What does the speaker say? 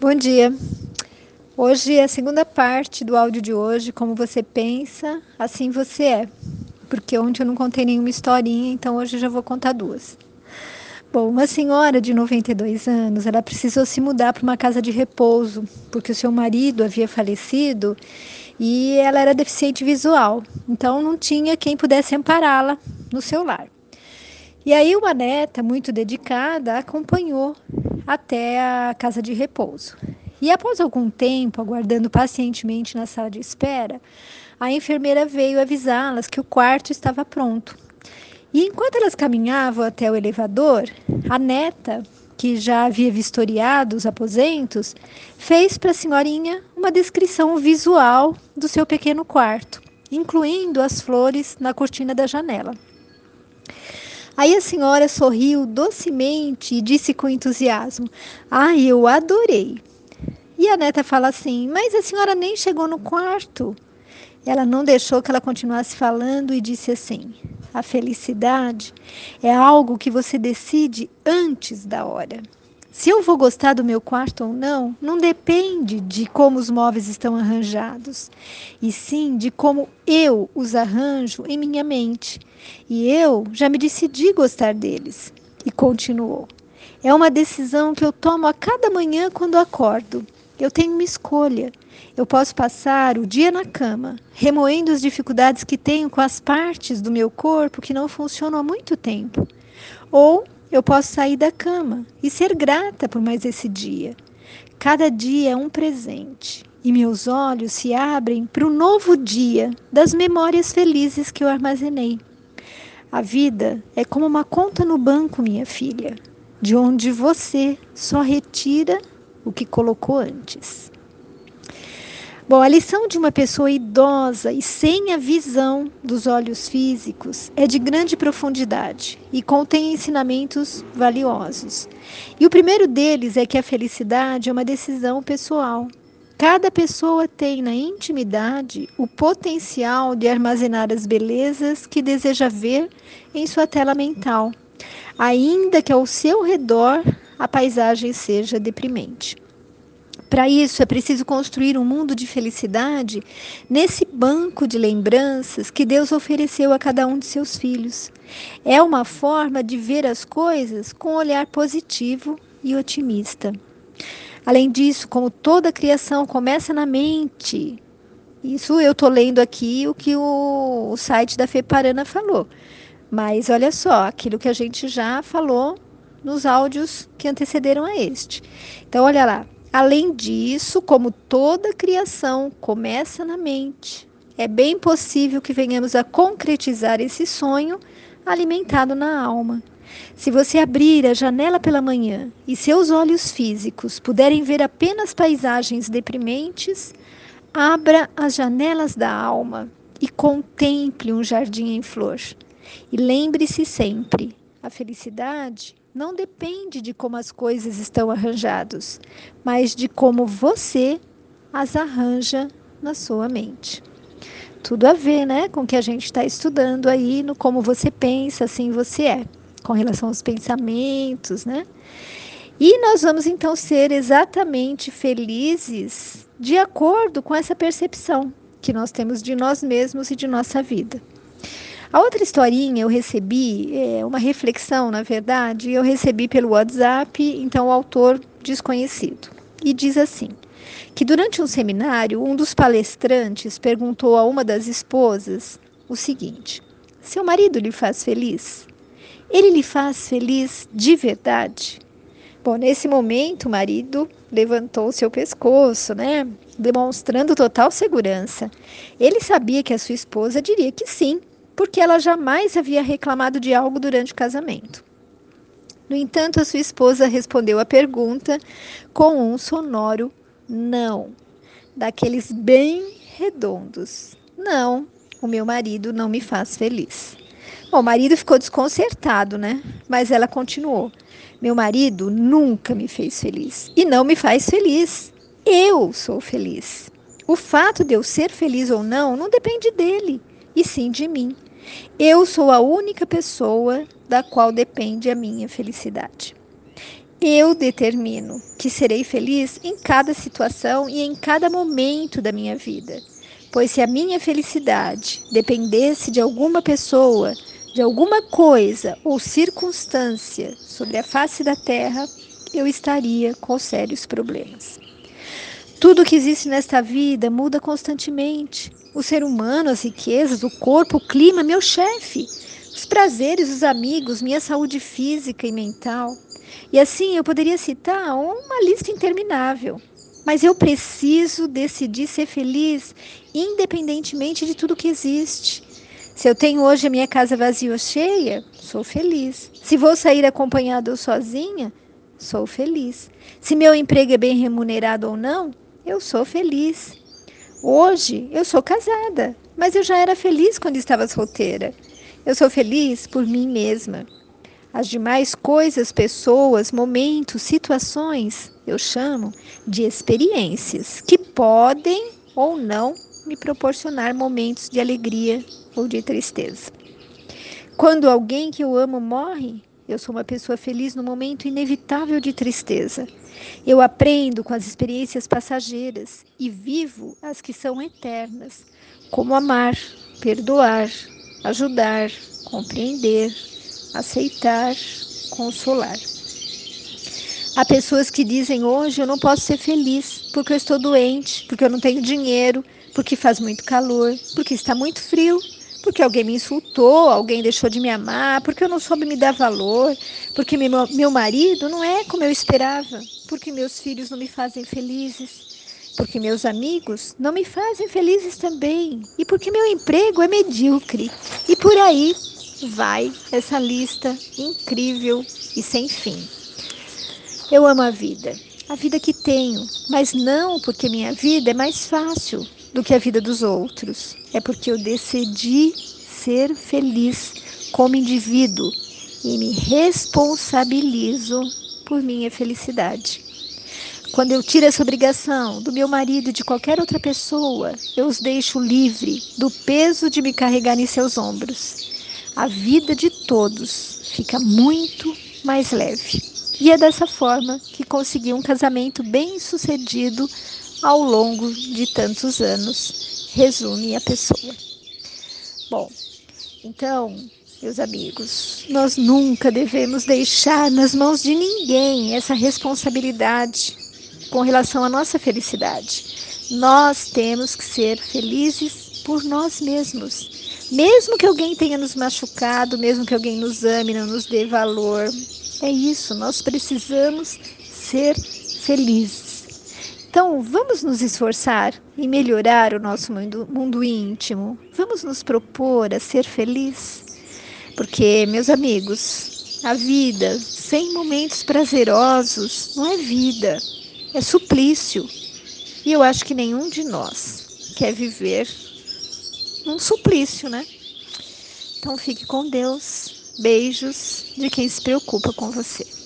Bom dia. Hoje é a segunda parte do áudio de hoje, como você pensa, assim você é. Porque ontem eu não contei nenhuma historinha, então hoje eu já vou contar duas. Bom, uma senhora de 92 anos, ela precisou se mudar para uma casa de repouso, porque o seu marido havia falecido e ela era deficiente visual, então não tinha quem pudesse ampará-la no seu lar. E aí uma neta muito dedicada acompanhou até a casa de repouso. E após algum tempo, aguardando pacientemente na sala de espera, a enfermeira veio avisá-las que o quarto estava pronto. E enquanto elas caminhavam até o elevador, a neta, que já havia vistoriado os aposentos, fez para a senhorinha uma descrição visual do seu pequeno quarto, incluindo as flores na cortina da janela. Aí a senhora sorriu docemente e disse com entusiasmo: Ah, eu adorei. E a neta fala assim: Mas a senhora nem chegou no quarto. Ela não deixou que ela continuasse falando e disse assim: A felicidade é algo que você decide antes da hora. Se eu vou gostar do meu quarto ou não, não depende de como os móveis estão arranjados, e sim de como eu os arranjo em minha mente. E eu já me decidi gostar deles. E continuou: É uma decisão que eu tomo a cada manhã quando acordo. Eu tenho uma escolha. Eu posso passar o dia na cama, remoendo as dificuldades que tenho com as partes do meu corpo que não funcionam há muito tempo. Ou eu posso sair da cama e ser grata por mais esse dia. Cada dia é um presente e meus olhos se abrem para o novo dia das memórias felizes que eu armazenei. A vida é como uma conta no banco, minha filha, de onde você só retira o que colocou antes. Bom, a lição de uma pessoa idosa e sem a visão dos olhos físicos é de grande profundidade e contém ensinamentos valiosos. E o primeiro deles é que a felicidade é uma decisão pessoal. Cada pessoa tem na intimidade o potencial de armazenar as belezas que deseja ver em sua tela mental, ainda que ao seu redor a paisagem seja deprimente. Para isso, é preciso construir um mundo de felicidade nesse banco de lembranças que Deus ofereceu a cada um de seus filhos. É uma forma de ver as coisas com um olhar positivo e otimista. Além disso, como toda criação começa na mente, isso eu estou lendo aqui o que o, o site da FEPARANA falou. Mas olha só, aquilo que a gente já falou nos áudios que antecederam a este. Então, olha lá. Além disso, como toda criação começa na mente, é bem possível que venhamos a concretizar esse sonho alimentado na alma. Se você abrir a janela pela manhã e seus olhos físicos puderem ver apenas paisagens deprimentes, abra as janelas da alma e contemple um jardim em flor. E lembre-se sempre: a felicidade não depende de como as coisas estão arranjadas, mas de como você as arranja na sua mente. Tudo a ver, né, com o que a gente está estudando aí no como você pensa, assim você é, com relação aos pensamentos, né? E nós vamos então ser exatamente felizes de acordo com essa percepção que nós temos de nós mesmos e de nossa vida. A outra historinha eu recebi, é, uma reflexão, na verdade, eu recebi pelo WhatsApp, então o autor desconhecido. E diz assim: que durante um seminário, um dos palestrantes perguntou a uma das esposas o seguinte: Seu marido lhe faz feliz? Ele lhe faz feliz de verdade? Bom, nesse momento, o marido levantou seu pescoço, né? Demonstrando total segurança. Ele sabia que a sua esposa diria que sim, porque ela jamais havia reclamado de algo durante o casamento. No entanto, a sua esposa respondeu a pergunta com um sonoro não, daqueles bem redondos. Não, o meu marido não me faz feliz. Bom, o marido ficou desconcertado, né? Mas ela continuou: Meu marido nunca me fez feliz e não me faz feliz. Eu sou feliz. O fato de eu ser feliz ou não não depende dele, e sim de mim. Eu sou a única pessoa da qual depende a minha felicidade. Eu determino que serei feliz em cada situação e em cada momento da minha vida. Pois se a minha felicidade dependesse de alguma pessoa, de alguma coisa ou circunstância sobre a face da terra, eu estaria com sérios problemas. Tudo que existe nesta vida muda constantemente. O ser humano, as riquezas, o corpo, o clima, meu chefe, os prazeres, os amigos, minha saúde física e mental. E assim eu poderia citar uma lista interminável. Mas eu preciso decidir ser feliz, independentemente de tudo que existe. Se eu tenho hoje a minha casa vazia ou cheia, sou feliz. Se vou sair acompanhada ou sozinha, sou feliz. Se meu emprego é bem remunerado ou não, eu sou feliz. Hoje eu sou casada, mas eu já era feliz quando estava solteira. Eu sou feliz por mim mesma. As demais coisas, pessoas, momentos, situações, eu chamo de experiências que podem ou não me proporcionar momentos de alegria ou de tristeza. Quando alguém que eu amo morre, eu sou uma pessoa feliz no momento inevitável de tristeza. Eu aprendo com as experiências passageiras e vivo as que são eternas, como amar, perdoar, ajudar, compreender, aceitar, consolar. Há pessoas que dizem hoje eu não posso ser feliz porque eu estou doente, porque eu não tenho dinheiro, porque faz muito calor, porque está muito frio, porque alguém me insultou, alguém deixou de me amar, porque eu não soube me dar valor, porque meu, marido não é como eu esperava, porque meus filhos não me fazem felizes, porque meus amigos não me fazem felizes também, e porque meu emprego é medíocre. E por aí vai essa lista incrível e sem fim. Eu amo a vida, a vida que tenho, mas não porque minha vida é mais fácil do que a vida dos outros. É porque eu decidi ser feliz como indivíduo e me responsabilizo por minha felicidade. Quando eu tiro essa obrigação do meu marido e de qualquer outra pessoa, eu os deixo livre do peso de me carregar em seus ombros a vida de todos fica muito mais leve. E é dessa forma que consegui um casamento bem sucedido ao longo de tantos anos, resume a pessoa. Bom, então, meus amigos, nós nunca devemos deixar nas mãos de ninguém essa responsabilidade com relação à nossa felicidade. Nós temos que ser felizes por nós mesmos mesmo que alguém tenha nos machucado, mesmo que alguém nos ame, não nos dê valor, é isso, nós precisamos ser felizes. Então, vamos nos esforçar em melhorar o nosso mundo, mundo íntimo. Vamos nos propor a ser feliz. Porque, meus amigos, a vida sem momentos prazerosos não é vida, é suplício. E eu acho que nenhum de nós quer viver um suplício, né? Então fique com Deus. Beijos de quem se preocupa com você.